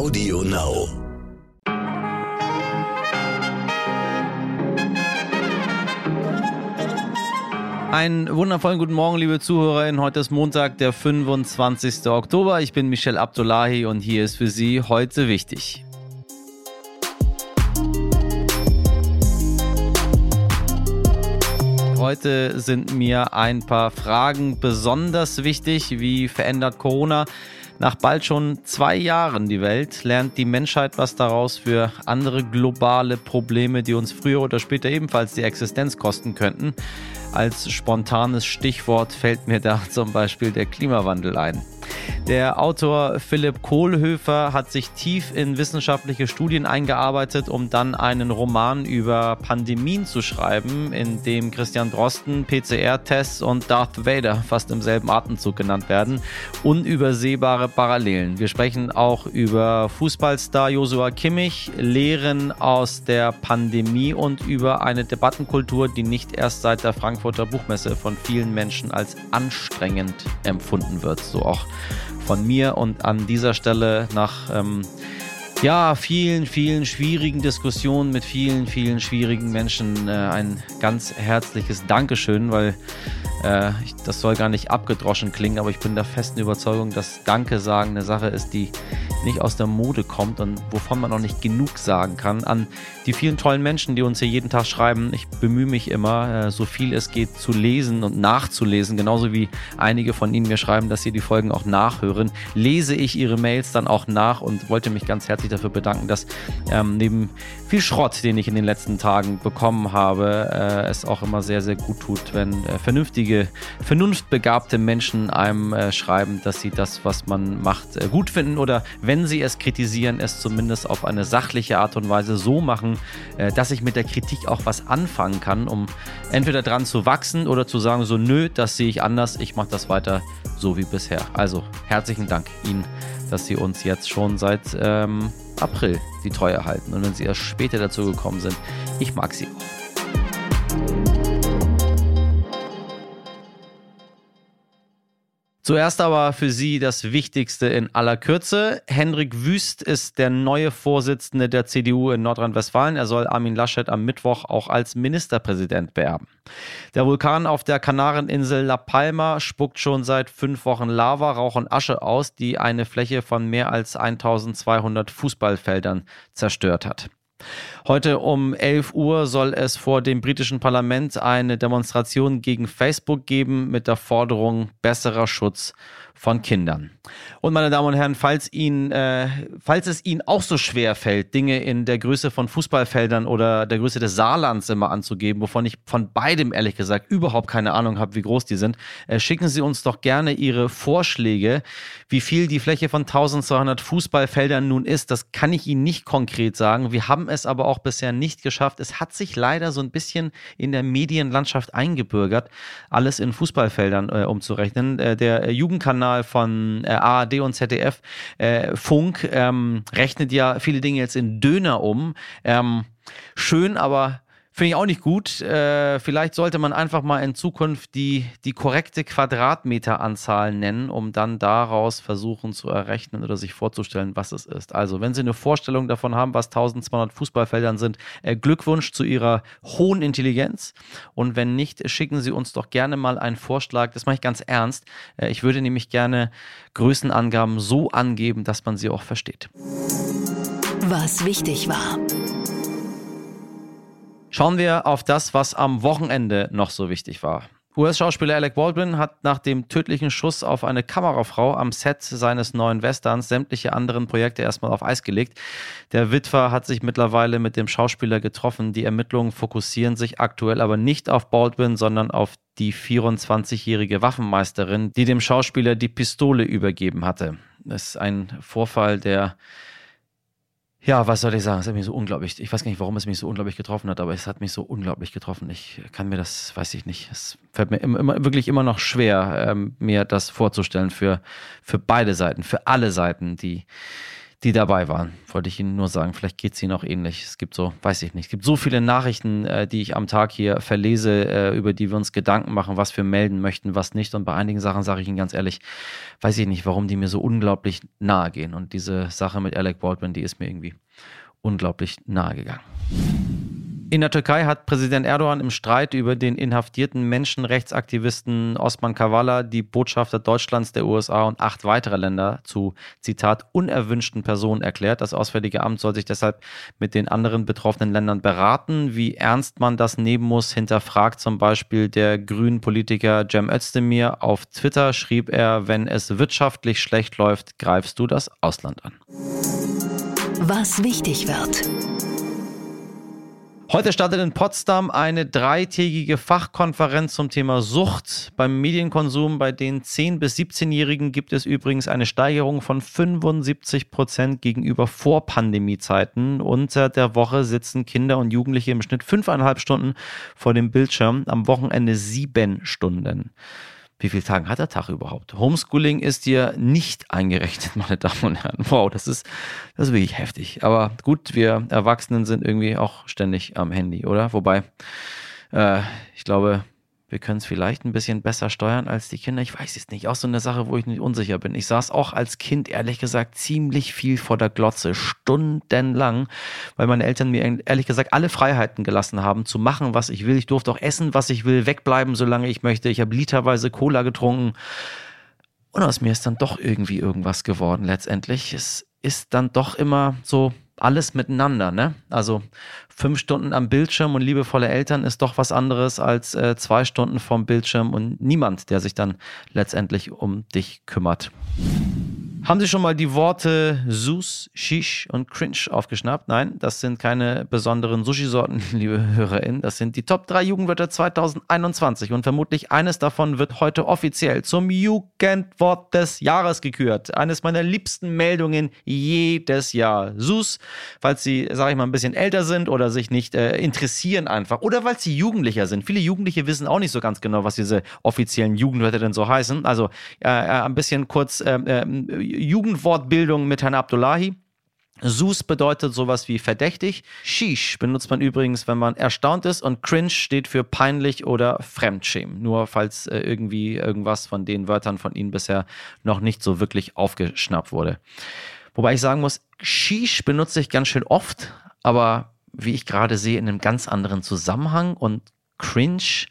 Audio Now. Einen wundervollen guten Morgen, liebe Zuhörerinnen. Heute ist Montag, der 25. Oktober. Ich bin Michel Abdullahi und hier ist für Sie heute wichtig. Heute sind mir ein paar Fragen besonders wichtig. Wie verändert Corona nach bald schon zwei Jahren die Welt? Lernt die Menschheit was daraus für andere globale Probleme, die uns früher oder später ebenfalls die Existenz kosten könnten? Als spontanes Stichwort fällt mir da zum Beispiel der Klimawandel ein. Der Autor Philipp Kohlhöfer hat sich tief in wissenschaftliche Studien eingearbeitet, um dann einen Roman über Pandemien zu schreiben, in dem Christian Drosten, PCR-Tests und Darth Vader fast im selben Atemzug genannt werden. Unübersehbare Parallelen. Wir sprechen auch über Fußballstar Josua Kimmich, Lehren aus der Pandemie und über eine Debattenkultur, die nicht erst seit der Frankfurter Buchmesse von vielen Menschen als anstrengend empfunden wird. So auch von mir und an dieser Stelle nach ähm, ja, vielen, vielen schwierigen Diskussionen mit vielen, vielen schwierigen Menschen äh, ein ganz herzliches Dankeschön, weil äh, das soll gar nicht abgedroschen klingen, aber ich bin der festen Überzeugung, dass Danke sagen eine Sache ist, die nicht aus der Mode kommt und wovon man noch nicht genug sagen kann. An die vielen tollen Menschen, die uns hier jeden Tag schreiben. Ich bemühe mich immer, äh, so viel es geht zu lesen und nachzulesen. Genauso wie einige von Ihnen mir schreiben, dass sie die Folgen auch nachhören. Lese ich Ihre Mails dann auch nach und wollte mich ganz herzlich dafür bedanken, dass ähm, neben viel Schrott, den ich in den letzten Tagen bekommen habe, äh, es auch immer sehr, sehr gut tut, wenn äh, vernünftige, vernunftbegabte Menschen einem äh, schreiben, dass sie das, was man macht, äh, gut finden oder wenn sie es kritisieren, es zumindest auf eine sachliche Art und Weise so machen, äh, dass ich mit der Kritik auch was anfangen kann, um entweder dran zu wachsen oder zu sagen, so nö, das sehe ich anders, ich mache das weiter so wie bisher. Also herzlichen Dank Ihnen, dass Sie uns jetzt schon seit ähm, April die Treue halten und wenn Sie erst später dazu gekommen sind, ich mag Sie auch. Zuerst aber für Sie das Wichtigste in aller Kürze. Hendrik Wüst ist der neue Vorsitzende der CDU in Nordrhein-Westfalen. Er soll Armin Laschet am Mittwoch auch als Ministerpräsident beerben. Der Vulkan auf der Kanareninsel La Palma spuckt schon seit fünf Wochen Lava, Rauch und Asche aus, die eine Fläche von mehr als 1200 Fußballfeldern zerstört hat. Heute um 11 Uhr soll es vor dem britischen Parlament eine Demonstration gegen Facebook geben mit der Forderung besserer Schutz von Kindern. Und meine Damen und Herren, falls, Ihnen, äh, falls es Ihnen auch so schwer fällt, Dinge in der Größe von Fußballfeldern oder der Größe des Saarlands immer anzugeben, wovon ich von beidem ehrlich gesagt überhaupt keine Ahnung habe, wie groß die sind, äh, schicken Sie uns doch gerne Ihre Vorschläge, wie viel die Fläche von 1200 Fußballfeldern nun ist. Das kann ich Ihnen nicht konkret sagen. Wir haben es aber auch bisher nicht geschafft. Es hat sich leider so ein bisschen in der Medienlandschaft eingebürgert, alles in Fußballfeldern äh, umzurechnen. Äh, der Jugendkanal Kanal von äh, ARD und ZDF, äh, Funk, ähm, rechnet ja viele Dinge jetzt in Döner um. Ähm, schön, aber Finde ich auch nicht gut. Äh, vielleicht sollte man einfach mal in Zukunft die, die korrekte Quadratmeteranzahl nennen, um dann daraus versuchen zu errechnen oder sich vorzustellen, was es ist. Also, wenn Sie eine Vorstellung davon haben, was 1200 Fußballfeldern sind, äh, Glückwunsch zu Ihrer hohen Intelligenz. Und wenn nicht, schicken Sie uns doch gerne mal einen Vorschlag. Das mache ich ganz ernst. Äh, ich würde nämlich gerne Größenangaben so angeben, dass man sie auch versteht. Was wichtig war. Schauen wir auf das, was am Wochenende noch so wichtig war. US-Schauspieler Alec Baldwin hat nach dem tödlichen Schuss auf eine Kamerafrau am Set seines neuen Westerns sämtliche anderen Projekte erstmal auf Eis gelegt. Der Witwer hat sich mittlerweile mit dem Schauspieler getroffen. Die Ermittlungen fokussieren sich aktuell aber nicht auf Baldwin, sondern auf die 24-jährige Waffenmeisterin, die dem Schauspieler die Pistole übergeben hatte. Das ist ein Vorfall, der ja, was soll ich sagen? Es hat mich so unglaublich, ich weiß gar nicht, warum es mich so unglaublich getroffen hat, aber es hat mich so unglaublich getroffen. Ich kann mir das, weiß ich nicht, es fällt mir immer, immer wirklich immer noch schwer, ähm, mir das vorzustellen für, für beide Seiten, für alle Seiten, die, die dabei waren. Wollte ich Ihnen nur sagen, vielleicht geht es Ihnen auch ähnlich. Es gibt so, weiß ich nicht, es gibt so viele Nachrichten, äh, die ich am Tag hier verlese, äh, über die wir uns Gedanken machen, was wir melden möchten, was nicht. Und bei einigen Sachen sage ich Ihnen ganz ehrlich, weiß ich nicht, warum die mir so unglaublich nahe gehen. Und diese Sache mit Alec Baldwin, die ist mir irgendwie unglaublich nahe gegangen. In der Türkei hat Präsident Erdogan im Streit über den inhaftierten Menschenrechtsaktivisten Osman Kavala die Botschafter Deutschlands, der USA und acht weitere Länder zu, Zitat, unerwünschten Personen erklärt. Das Auswärtige Amt soll sich deshalb mit den anderen betroffenen Ländern beraten. Wie ernst man das nehmen muss, hinterfragt zum Beispiel der grünen Politiker Cem Özdemir. Auf Twitter schrieb er, wenn es wirtschaftlich schlecht läuft, greifst du das Ausland an. Was wichtig wird. Heute startet in Potsdam eine dreitägige Fachkonferenz zum Thema Sucht beim Medienkonsum. Bei den 10- bis 17-Jährigen gibt es übrigens eine Steigerung von 75 Prozent gegenüber Vorpandemiezeiten. Unter der Woche sitzen Kinder und Jugendliche im Schnitt fünfeinhalb Stunden vor dem Bildschirm, am Wochenende sieben Stunden. Wie viele Tage hat der Tag überhaupt? Homeschooling ist hier nicht eingerechnet, meine Damen und Herren. Wow, das ist, das ist wirklich heftig. Aber gut, wir Erwachsenen sind irgendwie auch ständig am Handy, oder? Wobei, äh, ich glaube, wir können es vielleicht ein bisschen besser steuern als die Kinder. Ich weiß es nicht. Auch so eine Sache, wo ich nicht unsicher bin. Ich saß auch als Kind, ehrlich gesagt, ziemlich viel vor der Glotze, stundenlang, weil meine Eltern mir ehrlich gesagt alle Freiheiten gelassen haben, zu machen, was ich will. Ich durfte auch essen, was ich will, wegbleiben, solange ich möchte. Ich habe literweise Cola getrunken. Und aus mir ist dann doch irgendwie irgendwas geworden letztendlich. Es ist dann doch immer so alles miteinander. Ne? Also fünf Stunden am Bildschirm und liebevolle Eltern ist doch was anderes als äh, zwei Stunden vom Bildschirm und niemand, der sich dann letztendlich um dich kümmert. Haben Sie schon mal die Worte Sus, Shish und Cringe aufgeschnappt? Nein, das sind keine besonderen Sushi-Sorten, liebe HörerInnen. Das sind die Top 3 Jugendwörter 2021 und vermutlich eines davon wird heute offiziell zum Jugendwort des Jahres gekürt. Eines meiner liebsten Meldungen jedes Jahr. Sus, falls Sie, sage ich mal, ein bisschen älter sind oder sich nicht äh, interessieren einfach oder weil Sie Jugendlicher sind. Viele Jugendliche wissen auch nicht so ganz genau, was diese offiziellen Jugendwörter denn so heißen. Also äh, äh ein bisschen kurz äh, Jugendwortbildung mit Herrn Abdullahi. Sus bedeutet sowas wie verdächtig. Shish benutzt man übrigens, wenn man erstaunt ist. Und cringe steht für peinlich oder Fremdschämen. Nur falls äh, irgendwie irgendwas von den Wörtern von Ihnen bisher noch nicht so wirklich aufgeschnappt wurde. Wobei ich sagen muss, Shish benutze ich ganz schön oft, aber wie ich gerade sehe, in einem ganz anderen Zusammenhang. Und cringe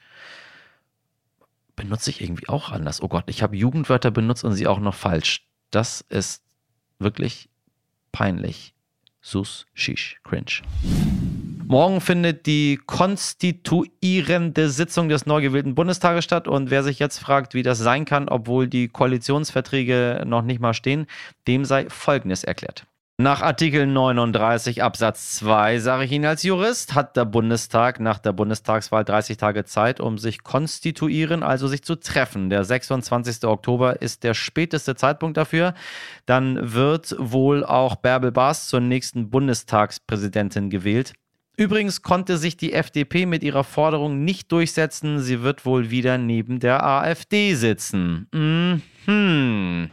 benutze ich irgendwie auch anders. Oh Gott, ich habe Jugendwörter benutzt und sie auch noch falsch. Das ist wirklich peinlich. Sus, Shish, Cringe. Morgen findet die konstituierende Sitzung des neu gewählten Bundestages statt. Und wer sich jetzt fragt, wie das sein kann, obwohl die Koalitionsverträge noch nicht mal stehen, dem sei Folgendes erklärt. Nach Artikel 39 Absatz 2, sage ich Ihnen als Jurist, hat der Bundestag nach der Bundestagswahl 30 Tage Zeit, um sich konstituieren, also sich zu treffen. Der 26. Oktober ist der späteste Zeitpunkt dafür. Dann wird wohl auch Bärbel Baas zur nächsten Bundestagspräsidentin gewählt. Übrigens konnte sich die FDP mit ihrer Forderung nicht durchsetzen. Sie wird wohl wieder neben der AfD sitzen. Mhm.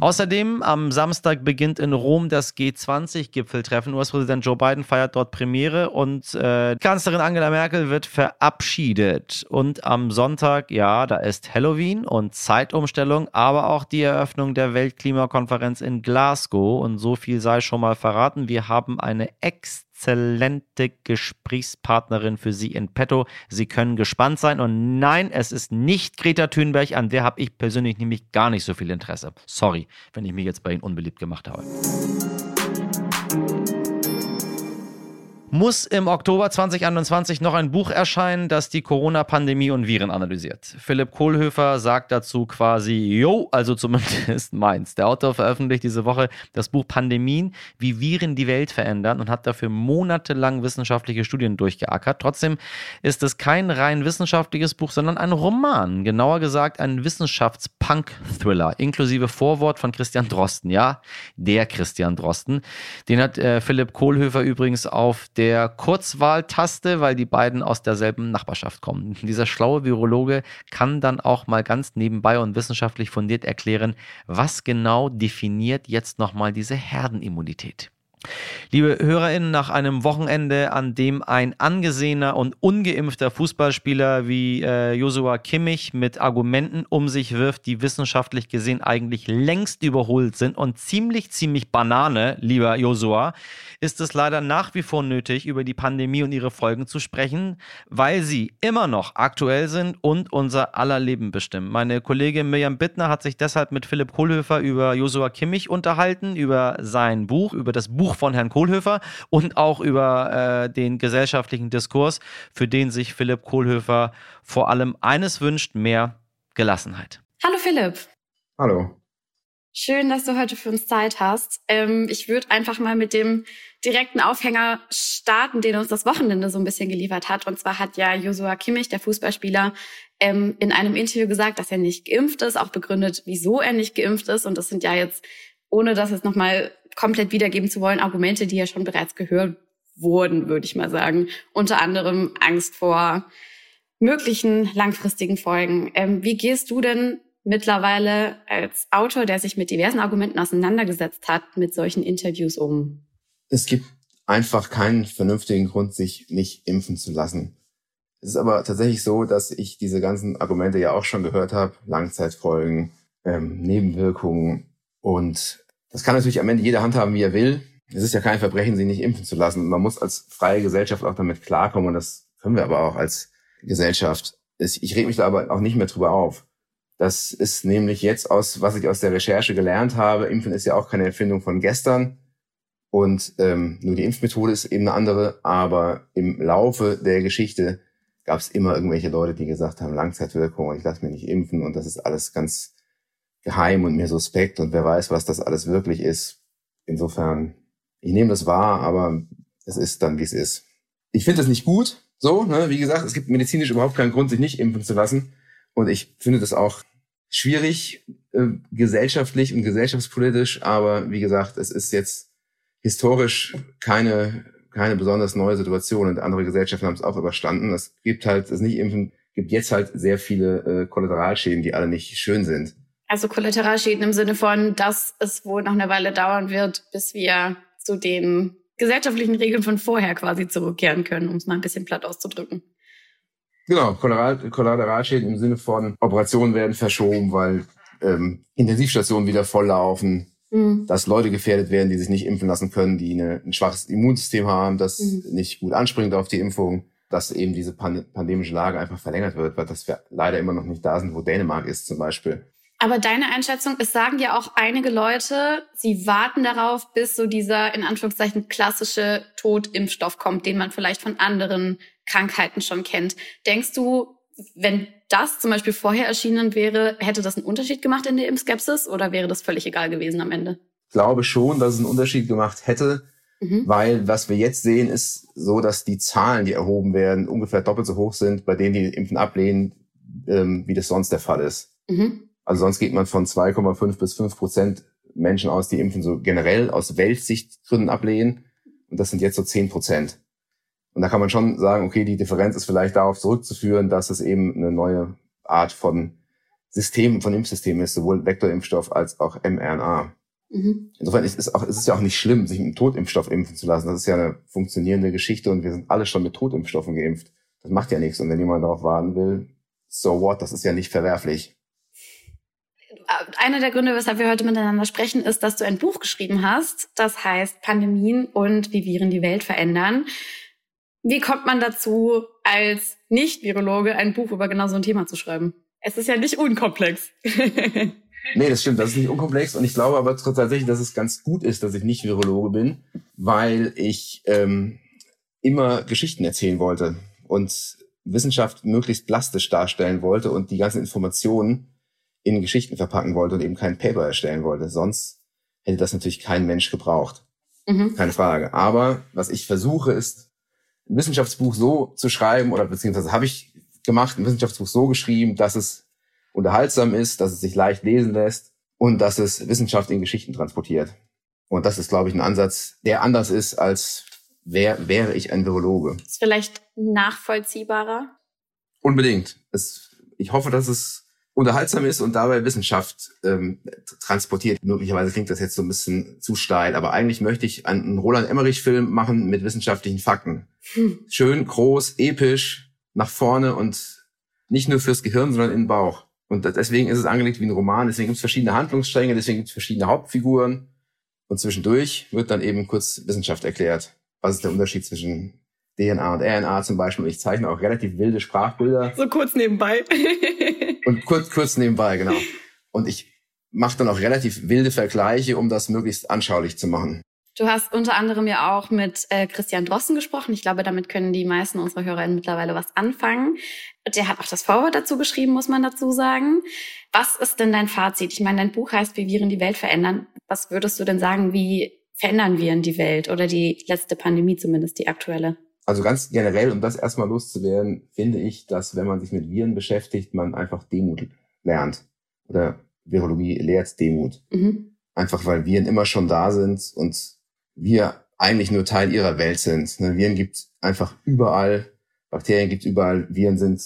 Außerdem am Samstag beginnt in Rom das G20-Gipfeltreffen. US-Präsident Joe Biden feiert dort Premiere und äh, Kanzlerin Angela Merkel wird verabschiedet. Und am Sonntag, ja, da ist Halloween und Zeitumstellung, aber auch die Eröffnung der Weltklimakonferenz in Glasgow. Und so viel sei schon mal verraten. Wir haben eine extra exzellente Gesprächspartnerin für Sie in petto. Sie können gespannt sein. Und nein, es ist nicht Greta Thunberg, an der habe ich persönlich nämlich gar nicht so viel Interesse. Sorry, wenn ich mich jetzt bei Ihnen unbeliebt gemacht habe muss im Oktober 2021 noch ein Buch erscheinen, das die Corona-Pandemie und Viren analysiert. Philipp Kohlhöfer sagt dazu quasi, yo, also zumindest meins. Der Autor veröffentlicht diese Woche das Buch Pandemien, wie Viren die Welt verändern und hat dafür monatelang wissenschaftliche Studien durchgeackert. Trotzdem ist es kein rein wissenschaftliches Buch, sondern ein Roman. Genauer gesagt ein Wissenschafts-Punk-Thriller, inklusive Vorwort von Christian Drosten. Ja, der Christian Drosten. Den hat äh, Philipp Kohlhöfer übrigens auf der der Kurzwahltaste, weil die beiden aus derselben Nachbarschaft kommen. Dieser schlaue Virologe kann dann auch mal ganz nebenbei und wissenschaftlich fundiert erklären, was genau definiert jetzt nochmal diese Herdenimmunität. Liebe HörerInnen, nach einem Wochenende, an dem ein angesehener und ungeimpfter Fußballspieler wie äh, Joshua Kimmich mit Argumenten um sich wirft, die wissenschaftlich gesehen eigentlich längst überholt sind und ziemlich, ziemlich Banane, lieber Joshua, ist es leider nach wie vor nötig, über die Pandemie und ihre Folgen zu sprechen, weil sie immer noch aktuell sind und unser aller Leben bestimmen. Meine Kollegin Mirjam Bittner hat sich deshalb mit Philipp Kohlhöfer über Joshua Kimmich unterhalten, über sein Buch, über das Buch von Herrn Kohlhöfer und auch über äh, den gesellschaftlichen Diskurs, für den sich Philipp Kohlhöfer vor allem eines wünscht, mehr Gelassenheit. Hallo Philipp. Hallo. Schön, dass du heute für uns Zeit hast. Ähm, ich würde einfach mal mit dem direkten Aufhänger starten, den uns das Wochenende so ein bisschen geliefert hat. Und zwar hat ja Joshua Kimmich, der Fußballspieler, ähm, in einem Interview gesagt, dass er nicht geimpft ist, auch begründet, wieso er nicht geimpft ist. Und das sind ja jetzt, ohne das jetzt nochmal komplett wiedergeben zu wollen, Argumente, die ja schon bereits gehört wurden, würde ich mal sagen. Unter anderem Angst vor möglichen langfristigen Folgen. Ähm, wie gehst du denn mittlerweile als Autor, der sich mit diversen Argumenten auseinandergesetzt hat, mit solchen Interviews um? Es gibt einfach keinen vernünftigen Grund, sich nicht impfen zu lassen. Es ist aber tatsächlich so, dass ich diese ganzen Argumente ja auch schon gehört habe. Langzeitfolgen, ähm, Nebenwirkungen. Und das kann natürlich am Ende jeder handhaben, wie er will. Es ist ja kein Verbrechen, sich nicht impfen zu lassen. Man muss als freie Gesellschaft auch damit klarkommen. Und das können wir aber auch als Gesellschaft. Ich rede mich da aber auch nicht mehr drüber auf. Das ist nämlich jetzt aus, was ich aus der Recherche gelernt habe. Impfen ist ja auch keine Erfindung von gestern. Und ähm, nur die Impfmethode ist eben eine andere. Aber im Laufe der Geschichte gab es immer irgendwelche Leute, die gesagt haben, Langzeitwirkung ich lasse mich nicht impfen und das ist alles ganz geheim und mir suspekt und wer weiß, was das alles wirklich ist. Insofern, ich nehme das wahr, aber es ist dann, wie es ist. Ich finde das nicht gut. So, ne? wie gesagt, es gibt medizinisch überhaupt keinen Grund, sich nicht impfen zu lassen. Und ich finde das auch schwierig, äh, gesellschaftlich und gesellschaftspolitisch, aber wie gesagt, es ist jetzt historisch keine, keine besonders neue Situation und andere Gesellschaften haben es auch überstanden. Es gibt halt, es nicht impfen, gibt jetzt halt sehr viele äh, Kollateralschäden, die alle nicht schön sind. Also Kollateralschäden im Sinne von, dass es wohl noch eine Weile dauern wird, bis wir zu den gesellschaftlichen Regeln von vorher quasi zurückkehren können, um es mal ein bisschen platt auszudrücken. Genau, Kollateralschäden im Sinne von Operationen werden verschoben, weil ähm, Intensivstationen wieder volllaufen, mhm. dass Leute gefährdet werden, die sich nicht impfen lassen können, die eine, ein schwaches Immunsystem haben, das mhm. nicht gut anspringt auf die Impfung, dass eben diese Pand pandemische Lage einfach verlängert wird, weil das wir leider immer noch nicht da sind, wo Dänemark ist zum Beispiel. Aber deine Einschätzung, es sagen ja auch einige Leute, sie warten darauf, bis so dieser in Anführungszeichen klassische Totimpfstoff kommt, den man vielleicht von anderen Krankheiten schon kennt. Denkst du, wenn das zum Beispiel vorher erschienen wäre, hätte das einen Unterschied gemacht in der Impfskepsis oder wäre das völlig egal gewesen am Ende? Ich glaube schon, dass es einen Unterschied gemacht hätte, mhm. weil was wir jetzt sehen, ist so, dass die Zahlen, die erhoben werden, ungefähr doppelt so hoch sind, bei denen die Impfen ablehnen, ähm, wie das sonst der Fall ist. Mhm. Also sonst geht man von 2,5 bis 5 Prozent Menschen aus, die impfen so generell aus Weltsichtgründen ablehnen. Und das sind jetzt so 10 Prozent. Und da kann man schon sagen, okay, die Differenz ist vielleicht darauf zurückzuführen, dass es eben eine neue Art von System, von Impfsystem ist, sowohl Vektorimpfstoff als auch mRNA. Mhm. Insofern ist es, auch, ist es ja auch nicht schlimm, sich mit einem Totimpfstoff impfen zu lassen. Das ist ja eine funktionierende Geschichte und wir sind alle schon mit Totimpfstoffen geimpft. Das macht ja nichts. Und wenn jemand darauf warten will, so what, das ist ja nicht verwerflich einer der Gründe, weshalb wir heute miteinander sprechen, ist, dass du ein Buch geschrieben hast, das heißt Pandemien und wie Viren die Welt verändern. Wie kommt man dazu, als Nicht-Virologe ein Buch über genau so ein Thema zu schreiben? Es ist ja nicht unkomplex. nee, das stimmt, das ist nicht unkomplex. Und ich glaube aber tatsächlich, dass es ganz gut ist, dass ich nicht Virologe bin, weil ich ähm, immer Geschichten erzählen wollte und Wissenschaft möglichst plastisch darstellen wollte und die ganzen Informationen in Geschichten verpacken wollte und eben kein Paper erstellen wollte. Sonst hätte das natürlich kein Mensch gebraucht. Mhm. Keine Frage. Aber was ich versuche, ist, ein Wissenschaftsbuch so zu schreiben, oder beziehungsweise habe ich gemacht, ein Wissenschaftsbuch so geschrieben, dass es unterhaltsam ist, dass es sich leicht lesen lässt und dass es Wissenschaft in Geschichten transportiert. Und das ist, glaube ich, ein Ansatz, der anders ist als wär, wäre ich ein Virologe. Ist vielleicht nachvollziehbarer? Unbedingt. Es, ich hoffe, dass es unterhaltsam ist und dabei Wissenschaft ähm, transportiert. Möglicherweise klingt das jetzt so ein bisschen zu steil, aber eigentlich möchte ich einen Roland Emmerich-Film machen mit wissenschaftlichen Fakten. Hm. Schön, groß, episch, nach vorne und nicht nur fürs Gehirn, sondern in den Bauch. Und deswegen ist es angelegt wie ein Roman, deswegen gibt es verschiedene Handlungsstränge, deswegen gibt es verschiedene Hauptfiguren. Und zwischendurch wird dann eben kurz Wissenschaft erklärt. Was ist der Unterschied zwischen DNA und RNA zum Beispiel? Ich zeichne auch relativ wilde Sprachbilder. So kurz nebenbei. und kurz, kurz nebenbei, genau. Und ich mache dann auch relativ wilde Vergleiche, um das möglichst anschaulich zu machen. Du hast unter anderem ja auch mit äh, Christian Drossen gesprochen. Ich glaube, damit können die meisten unserer HörerInnen mittlerweile was anfangen. Der hat auch das Vorwort dazu geschrieben, muss man dazu sagen. Was ist denn dein Fazit? Ich meine, dein Buch heißt, wie Viren die Welt verändern. Was würdest du denn sagen, wie verändern Viren die Welt oder die letzte Pandemie zumindest, die aktuelle? Also ganz generell, um das erstmal loszuwerden, finde ich, dass wenn man sich mit Viren beschäftigt, man einfach Demut lernt. Oder Virologie lehrt Demut. Mhm. Einfach weil Viren immer schon da sind und wir eigentlich nur Teil ihrer Welt sind. Ne, Viren gibt einfach überall, Bakterien gibt überall, Viren sind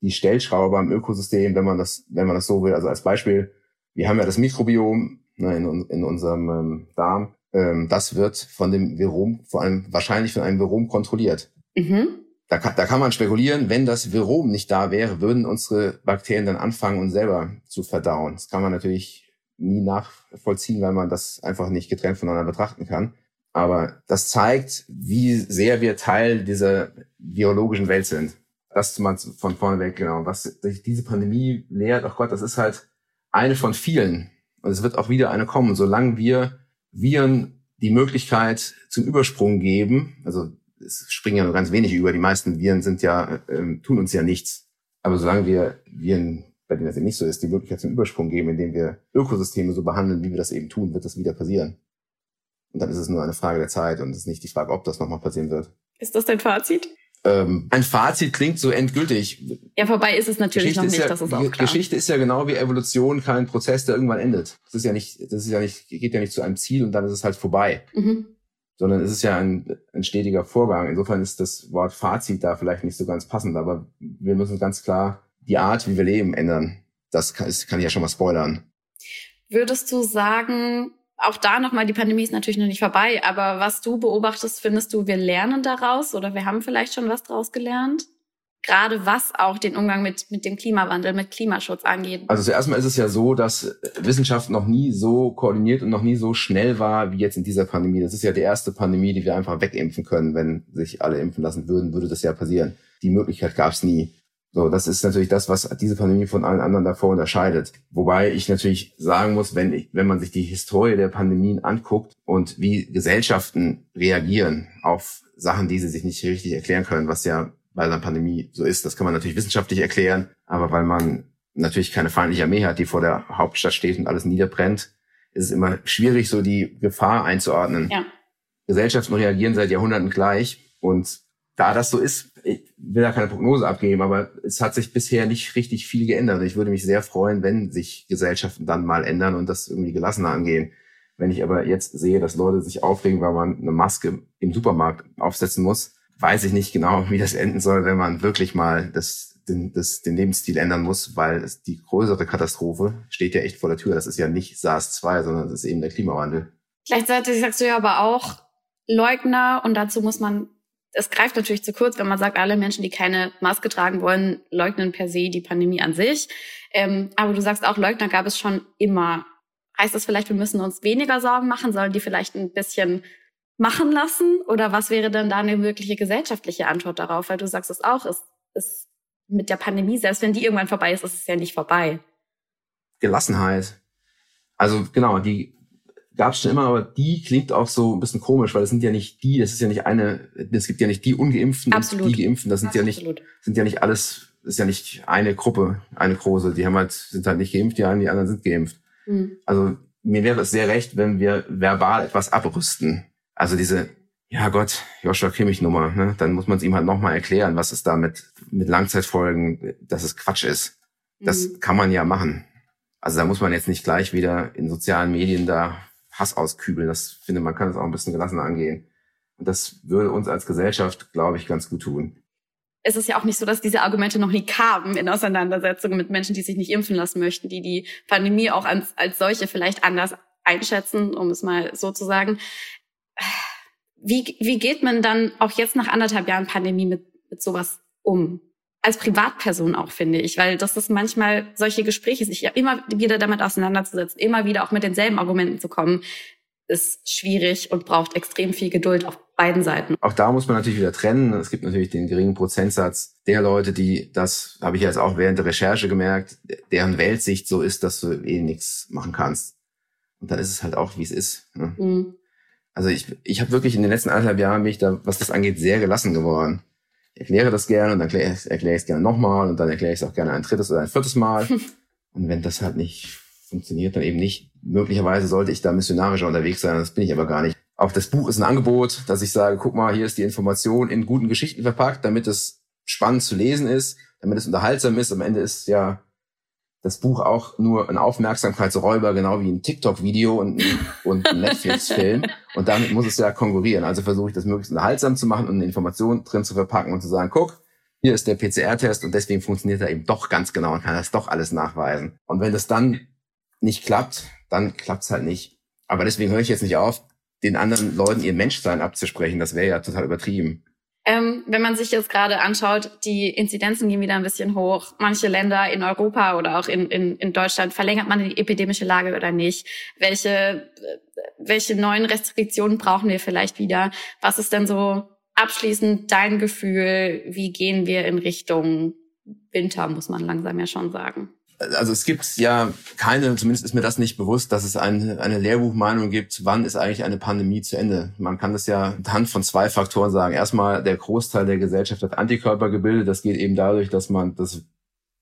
die Stellschraube am Ökosystem, wenn man das, wenn man das so will. Also als Beispiel, wir haben ja das Mikrobiom ne, in, in unserem ähm, Darm. Ähm, das wird von dem Virom, vor allem wahrscheinlich von einem Virom kontrolliert. Mhm. Da, kann, da kann man spekulieren, wenn das Virom nicht da wäre, würden unsere Bakterien dann anfangen, uns selber zu verdauen. Das kann man natürlich nie nachvollziehen, weil man das einfach nicht getrennt voneinander betrachten kann. Aber das zeigt, wie sehr wir Teil dieser biologischen Welt sind. Das mal von vorne weg, genau. Was diese Pandemie lehrt, ach Gott, das ist halt eine von vielen. Und es wird auch wieder eine kommen. Solange wir Viren die Möglichkeit zum Übersprung geben, also es springen ja nur ganz wenig über, die meisten Viren sind ja, äh, tun uns ja nichts. Aber solange wir Viren, bei denen das eben nicht so ist, die Möglichkeit zum Übersprung geben, indem wir Ökosysteme so behandeln, wie wir das eben tun, wird das wieder passieren. Und dann ist es nur eine Frage der Zeit und es ist nicht die Frage, ob das nochmal passieren wird. Ist das dein Fazit? Ähm, ein Fazit klingt so endgültig. Ja, vorbei ist es natürlich Geschichte noch nicht, ja, das ist auch klar. Geschichte ist ja genau wie Evolution kein Prozess, der irgendwann endet. Das ist ja nicht, das ist ja nicht, geht ja nicht zu einem Ziel und dann ist es halt vorbei. Mhm. Sondern es ist ja ein, ein stetiger Vorgang. Insofern ist das Wort Fazit da vielleicht nicht so ganz passend, aber wir müssen ganz klar die Art, wie wir leben, ändern. Das kann, das kann ich ja schon mal spoilern. Würdest du sagen, auch da nochmal, die Pandemie ist natürlich noch nicht vorbei, aber was du beobachtest, findest du, wir lernen daraus oder wir haben vielleicht schon was daraus gelernt? Gerade was auch den Umgang mit, mit dem Klimawandel, mit Klimaschutz angeht. Also zuerst mal ist es ja so, dass Wissenschaft noch nie so koordiniert und noch nie so schnell war wie jetzt in dieser Pandemie. Das ist ja die erste Pandemie, die wir einfach wegimpfen können. Wenn sich alle impfen lassen würden, würde das ja passieren. Die Möglichkeit gab es nie. So, das ist natürlich das, was diese Pandemie von allen anderen davor unterscheidet. Wobei ich natürlich sagen muss, wenn, ich, wenn man sich die Historie der Pandemien anguckt und wie Gesellschaften reagieren auf Sachen, die sie sich nicht richtig erklären können, was ja bei einer Pandemie so ist, das kann man natürlich wissenschaftlich erklären, aber weil man natürlich keine feindliche Armee hat, die vor der Hauptstadt steht und alles niederbrennt, ist es immer schwierig, so die Gefahr einzuordnen. Ja. Gesellschaften reagieren seit Jahrhunderten gleich und da das so ist, will da keine Prognose abgeben, aber es hat sich bisher nicht richtig viel geändert. Ich würde mich sehr freuen, wenn sich Gesellschaften dann mal ändern und das irgendwie gelassener angehen. Wenn ich aber jetzt sehe, dass Leute sich aufregen, weil man eine Maske im Supermarkt aufsetzen muss, weiß ich nicht genau, wie das enden soll, wenn man wirklich mal das, den, das, den Lebensstil ändern muss, weil es die größere Katastrophe steht ja echt vor der Tür. Das ist ja nicht SARS-2, sondern das ist eben der Klimawandel. Gleichzeitig sagst du ja aber auch, Leugner, und dazu muss man es greift natürlich zu kurz, wenn man sagt, alle Menschen, die keine Maske tragen wollen, leugnen per se die Pandemie an sich. Ähm, aber du sagst auch, Leugner gab es schon immer. Heißt das vielleicht, wir müssen uns weniger Sorgen machen? Sollen die vielleicht ein bisschen machen lassen? Oder was wäre denn da eine wirkliche gesellschaftliche Antwort darauf? Weil du sagst es auch, es ist mit der Pandemie, selbst wenn die irgendwann vorbei ist, ist es ja nicht vorbei. Gelassenheit. Also genau, die gab es schon immer, aber die klingt auch so ein bisschen komisch, weil das sind ja nicht die, das ist ja nicht eine, es gibt ja nicht die Ungeimpften Absolut. und die Geimpften, das sind Absolut. ja nicht, sind ja nicht alles, das ist ja nicht eine Gruppe, eine große, die haben halt, sind halt nicht geimpft, die einen, die anderen sind geimpft. Mhm. Also mir wäre es sehr recht, wenn wir verbal etwas abrüsten. Also diese, ja Gott, Joshua Kimmich Nummer, ne? dann muss man es ihm halt nochmal erklären, was es da mit, mit Langzeitfolgen, dass es Quatsch ist. Das mhm. kann man ja machen. Also da muss man jetzt nicht gleich wieder in sozialen Medien da Hass auskübeln. Das finde man kann es auch ein bisschen gelassen angehen. Und das würde uns als Gesellschaft, glaube ich, ganz gut tun. Es ist ja auch nicht so, dass diese Argumente noch nie kamen in Auseinandersetzungen mit Menschen, die sich nicht impfen lassen möchten, die die Pandemie auch als, als solche vielleicht anders einschätzen, um es mal so zu sagen. Wie, wie geht man dann auch jetzt nach anderthalb Jahren Pandemie mit, mit sowas um? Als Privatperson auch, finde ich, weil das ist manchmal solche Gespräche, sich immer wieder damit auseinanderzusetzen, immer wieder auch mit denselben Argumenten zu kommen, ist schwierig und braucht extrem viel Geduld auf beiden Seiten. Auch da muss man natürlich wieder trennen. Es gibt natürlich den geringen Prozentsatz der Leute, die, das habe ich jetzt auch während der Recherche gemerkt, deren Weltsicht so ist, dass du eh nichts machen kannst. Und dann ist es halt auch, wie es ist. Ne? Mhm. Also ich, ich habe wirklich in den letzten anderthalb Jahren mich da, was das angeht, sehr gelassen geworden. Ich erkläre das gerne und dann erkläre, erkläre ich es gerne nochmal und dann erkläre ich es auch gerne ein drittes oder ein viertes Mal. und wenn das halt nicht funktioniert, dann eben nicht. Möglicherweise sollte ich da missionarischer unterwegs sein, das bin ich aber gar nicht. Auch das Buch ist ein Angebot, dass ich sage, guck mal, hier ist die Information in guten Geschichten verpackt, damit es spannend zu lesen ist, damit es unterhaltsam ist. Am Ende ist ja das Buch auch nur ein Aufmerksamkeitsräuber, genau wie ein TikTok-Video und, und ein Netflix-Film. Und damit muss es ja konkurrieren. Also versuche ich das möglichst unterhaltsam zu machen und eine Information drin zu verpacken und zu sagen, guck, hier ist der PCR-Test und deswegen funktioniert er eben doch ganz genau und kann das doch alles nachweisen. Und wenn das dann nicht klappt, dann klappt's halt nicht. Aber deswegen höre ich jetzt nicht auf, den anderen Leuten ihr Menschsein abzusprechen. Das wäre ja total übertrieben. Ähm, wenn man sich jetzt gerade anschaut, die Inzidenzen gehen wieder ein bisschen hoch. Manche Länder in Europa oder auch in, in, in Deutschland verlängert man die epidemische Lage oder nicht? Welche, welche neuen Restriktionen brauchen wir vielleicht wieder? Was ist denn so abschließend dein Gefühl? Wie gehen wir in Richtung Winter, muss man langsam ja schon sagen? Also es gibt ja keine, zumindest ist mir das nicht bewusst, dass es eine, eine Lehrbuchmeinung gibt, wann ist eigentlich eine Pandemie zu Ende. Man kann das ja anhand von zwei Faktoren sagen. Erstmal, der Großteil der Gesellschaft hat Antikörper gebildet. Das geht eben dadurch, dass man das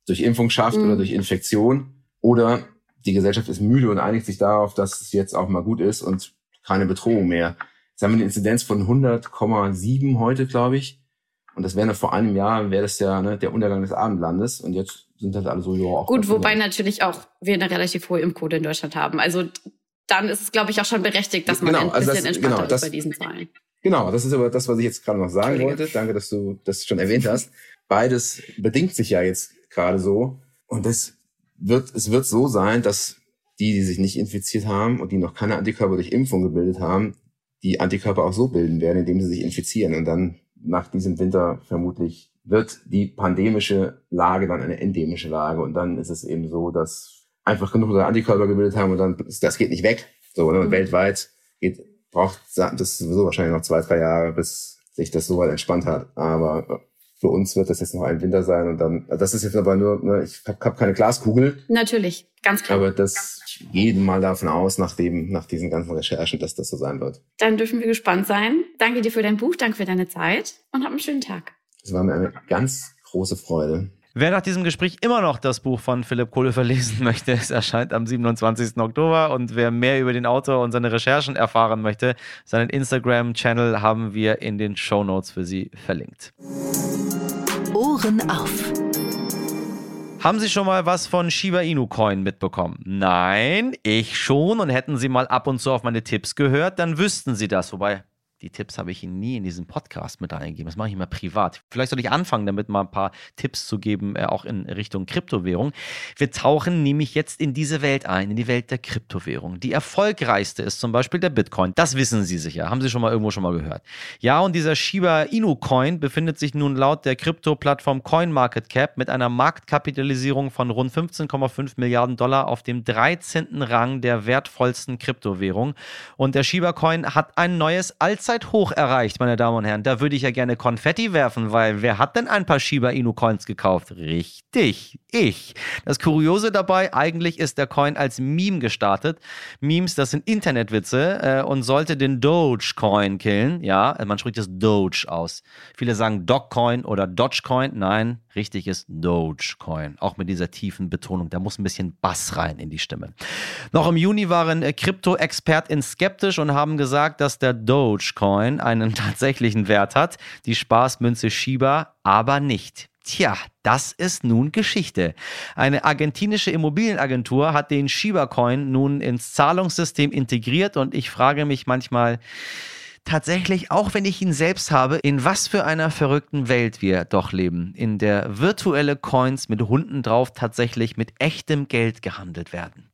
durch Impfung schafft mhm. oder durch Infektion. Oder die Gesellschaft ist müde und einigt sich darauf, dass es jetzt auch mal gut ist und keine Bedrohung mehr. Jetzt haben wir eine Inzidenz von 100,7 heute, glaube ich. Und das wäre noch vor einem Jahr, wäre das ja ne, der Untergang des Abendlandes. Und jetzt sind halt alle so, ja. Gut, wobei natürlich auch wir eine relativ hohe Impfquote in Deutschland haben. Also dann ist es, glaube ich, auch schon berechtigt, dass man genau, ein bisschen also das, entspannter genau, das, ist bei diesen Zahlen. Genau, das ist aber das, was ich jetzt gerade noch sagen wollte. Danke, dass du das schon erwähnt hast. Beides bedingt sich ja jetzt gerade so. Und es wird, es wird so sein, dass die, die sich nicht infiziert haben und die noch keine Antikörper durch Impfung gebildet haben, die Antikörper auch so bilden werden, indem sie sich infizieren. Und dann nach diesem Winter vermutlich wird die pandemische Lage dann eine endemische Lage. Und dann ist es eben so, dass einfach genug Antikörper gebildet haben und dann, das geht nicht weg. So, ne? Und mhm. weltweit geht, braucht das sowieso wahrscheinlich noch zwei, drei Jahre, bis sich das so weit entspannt hat. Aber für uns wird das jetzt noch ein Winter sein und dann, das ist jetzt aber nur, ne, ich habe hab keine Glaskugel. Natürlich, ganz klar. Aber das, ich gehe mal davon aus, nach, dem, nach diesen ganzen Recherchen, dass das so sein wird. Dann dürfen wir gespannt sein. Danke dir für dein Buch, danke für deine Zeit und hab einen schönen Tag. Es war mir eine ganz große Freude. Wer nach diesem Gespräch immer noch das Buch von Philipp Kohlefer lesen möchte, es erscheint am 27. Oktober. Und wer mehr über den Autor und seine Recherchen erfahren möchte, seinen Instagram-Channel haben wir in den Show Notes für Sie verlinkt. Ohren auf. Haben Sie schon mal was von Shiba Inu Coin mitbekommen? Nein, ich schon. Und hätten Sie mal ab und zu auf meine Tipps gehört, dann wüssten Sie das. Wobei, die Tipps habe ich Ihnen nie in diesen Podcast mit eingegeben. Das mache ich immer privat. Vielleicht soll ich anfangen, damit mal ein paar Tipps zu geben, äh, auch in Richtung Kryptowährung. Wir tauchen nämlich jetzt in diese Welt ein, in die Welt der Kryptowährung. Die erfolgreichste ist zum Beispiel der Bitcoin. Das wissen Sie sicher. Haben Sie schon mal irgendwo schon mal gehört. Ja, und dieser Shiba Inu Coin befindet sich nun laut der Krypto-Plattform CoinMarketCap mit einer Marktkapitalisierung von rund 15,5 Milliarden Dollar auf dem 13. Rang der wertvollsten Kryptowährung. Und der Shiba Coin hat ein neues Allzeit Allzeithoch erreicht, meine Damen und Herren. Da würde ich ja gerne Konfetti werfen, weil wer hat denn ein paar Shiba Inu Coins gekauft? Richtig, ich. Das Kuriose dabei, eigentlich ist der Coin als Meme gestartet. Memes, das sind Internetwitze äh, und sollte den Dogecoin killen. Ja, man spricht das Doge aus. Viele sagen Dogcoin oder Dogecoin. Nein, richtig ist Dogecoin. Auch mit dieser tiefen Betonung. Da muss ein bisschen Bass rein in die Stimme. Noch im Juni waren äh, Krypto-ExpertInnen skeptisch und haben gesagt, dass der Dogecoin einen tatsächlichen Wert hat. Die Spaßmünze Shiba aber nicht. Tja, das ist nun Geschichte. Eine argentinische Immobilienagentur hat den Shiba Coin nun ins Zahlungssystem integriert und ich frage mich manchmal, tatsächlich, auch wenn ich ihn selbst habe, in was für einer verrückten Welt wir doch leben, in der virtuelle Coins mit Hunden drauf tatsächlich mit echtem Geld gehandelt werden.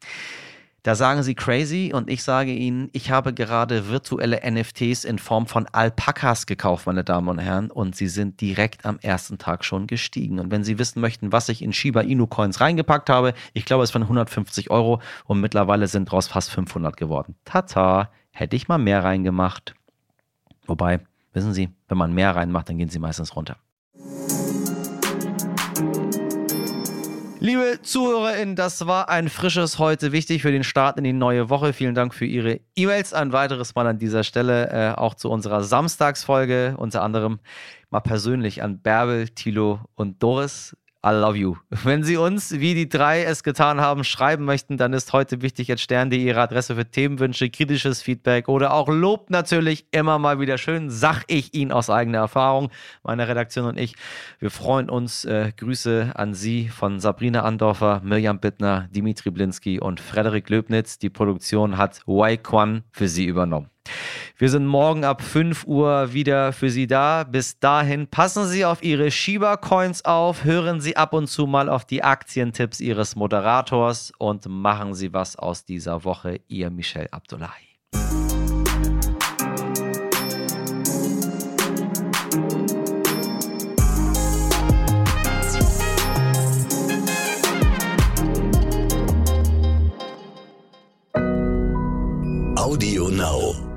Da sagen sie crazy und ich sage ihnen, ich habe gerade virtuelle NFTs in Form von Alpakas gekauft, meine Damen und Herren, und sie sind direkt am ersten Tag schon gestiegen. Und wenn Sie wissen möchten, was ich in Shiba Inu Coins reingepackt habe, ich glaube, es waren 150 Euro und mittlerweile sind daraus fast 500 geworden. Tata, hätte ich mal mehr reingemacht. Wobei, wissen Sie, wenn man mehr reinmacht, dann gehen sie meistens runter. Liebe ZuhörerInnen, das war ein frisches heute wichtig für den Start in die neue Woche. Vielen Dank für Ihre E-Mails. Ein weiteres Mal an dieser Stelle äh, auch zu unserer Samstagsfolge, unter anderem mal persönlich an Bärbel, Thilo und Doris. I love you. Wenn Sie uns, wie die drei es getan haben, schreiben möchten, dann ist heute wichtig jetzt stern.de Ihre Adresse für Themenwünsche, kritisches Feedback oder auch Lob natürlich immer mal wieder schön, sag ich Ihnen aus eigener Erfahrung, meine Redaktion und ich. Wir freuen uns. Äh, Grüße an Sie von Sabrina Andorfer, Mirjam Bittner, Dimitri Blinski und Frederik Löbnitz. Die Produktion hat Wai Kwan für Sie übernommen. Wir sind morgen ab 5 Uhr wieder für Sie da. Bis dahin passen Sie auf Ihre Shiba-Coins auf, hören Sie ab und zu mal auf die Aktientipps Ihres Moderators und machen Sie was aus dieser Woche. Ihr Michel Abdullahi. Audio Now.